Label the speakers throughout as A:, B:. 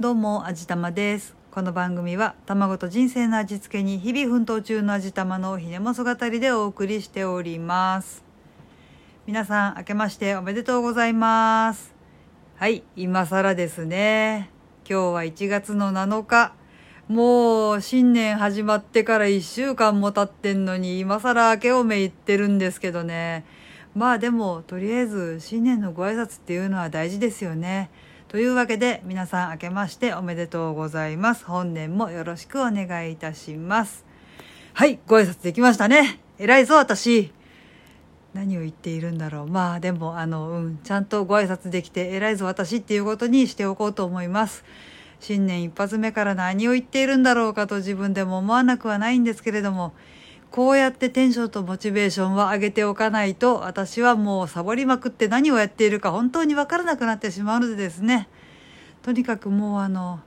A: どうも、味玉です。この番組は、卵と人生の味付けに日々奮闘中の味玉のひねもそ語りでお送りしております。皆さん、明けましておめでとうございます。はい、今更ですね。今日は1月の7日。もう、新年始まってから1週間も経ってんのに、今更明けおめ言ってるんですけどね。まあでも、とりあえず、新年のご挨拶っていうのは大事ですよね。というわけで皆さん明けましておめでとうございます。本年もよろしくお願いいたします。はい、ご挨拶できましたね。偉いぞ、私。何を言っているんだろう。まあでも、あの、うん、ちゃんとご挨拶できて偉いぞ、私っていうことにしておこうと思います。新年一発目から何を言っているんだろうかと自分でも思わなくはないんですけれども、こうやってテンションとモチベーションは上げておかないと、私はもうサボりまくって何をやっているか本当にわからなくなってしまうのでですね。とにかくもうあの、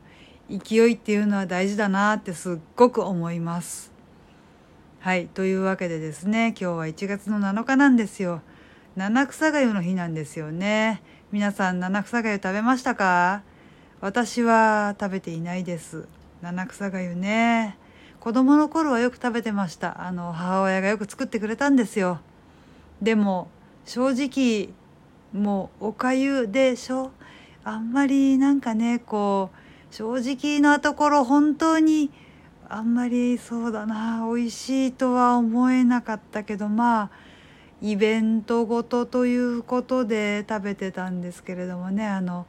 A: 勢いっていうのは大事だなってすっごく思います。はい。というわけでですね、今日は1月の7日なんですよ。七草がゆの日なんですよね。皆さん七草がゆ食べましたか？私は食べていないです。七草がゆね。子供の頃はよく食べてました。あの、母親がよく作ってくれたんですよ。でも、正直、もう、おかゆでしょあんまりなんかね、こう、正直なところ本当に、あんまりそうだな、美味しいとは思えなかったけど、まあ、イベントごとということで食べてたんですけれどもね、あの、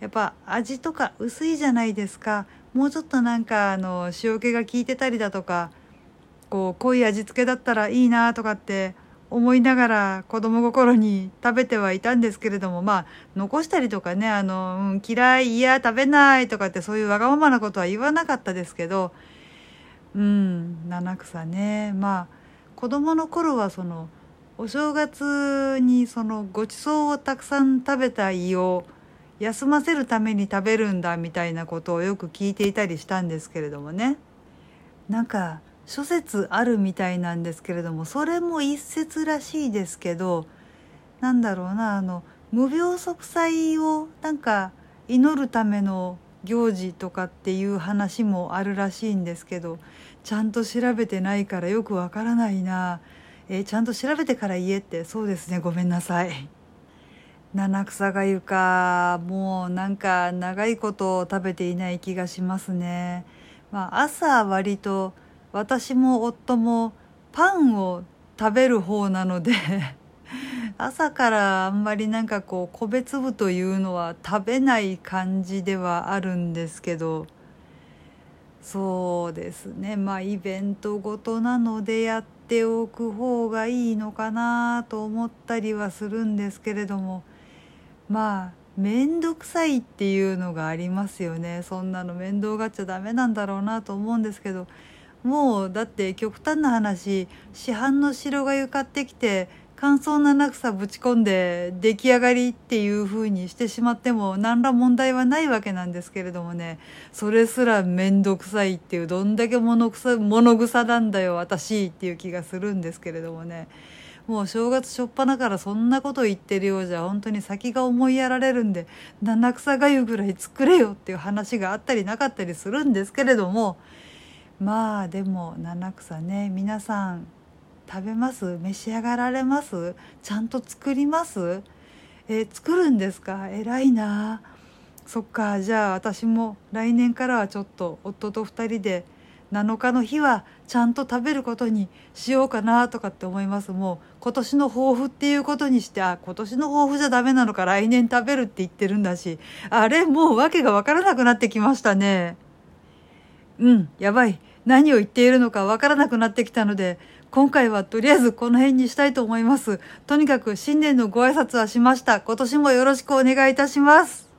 A: やっぱ味とか薄いじゃないですか。もうちょっとなんかあの塩気が効いてたりだとかこう濃い味付けだったらいいなとかって思いながら子供心に食べてはいたんですけれどもまあ残したりとかねあの、うん、嫌いいや食べないとかってそういうわがままなことは言わなかったですけどうん七草ね。まあ子供の頃はそのお正月にそのごちそうをたくさん食べた胃を休ませるために食べるんだみたいなことをよく聞いていたりしたんですけれどもね。なんか諸説あるみたいなんですけれどもそれも一説らしいですけどなんだろうなあの無病息災をなんか祈るための行事とかっていう話もあるらしいんですけどちゃんと調べてないからよくわからないな。えーちゃんと調べてから言えって。そうですねごめんなさい。七草がゆかもうなんか長いこと食べていない気がしますね。まあ朝割と私も夫もパンを食べる方なので 朝からあんまりなんかこう米粒というのは食べない感じではあるんですけどそうですねまあイベントごとなのでやっておく方がいいのかなと思ったりはするんですけれども。まあ面倒くさいっていうのがありますよね。そんなの面倒がっちゃダメなんだろうなと思うんですけど。もうだって極端な話市販の白がゆ買ってきて乾燥七草ぶち込んで出来上がりっていう風にしてしまっても何ら問題はないわけなんですけれどもね。それすら面倒くさいっていうどんだけ物草物草なんだよ私っていう気がするんですけれどもね。もう正月初っ端からそんなこと言ってるようじゃ本当に先が思いやられるんで七草がゆぐらい作れよっていう話があったりなかったりするんですけれどもまあでも七草ね皆さん食べます？召し上がられます？ちゃんと作ります？え作るんですか？偉いな。そっかじゃあ私も来年からはちょっと夫と2人で7日の日はちゃんと食べることにしようかなとかって思います。もう今年の抱負っていうことにしてあ今年の抱負じゃダメなのか来年食べるって言ってるんだしあれもう訳が分からなくなってきましたね。うんやばい。何を言っているのか分からなくなってきたので今回はとりあえずこの辺にしたいと思います。とにかく新年のご挨拶はしました。今年もよろしくお願いいたします。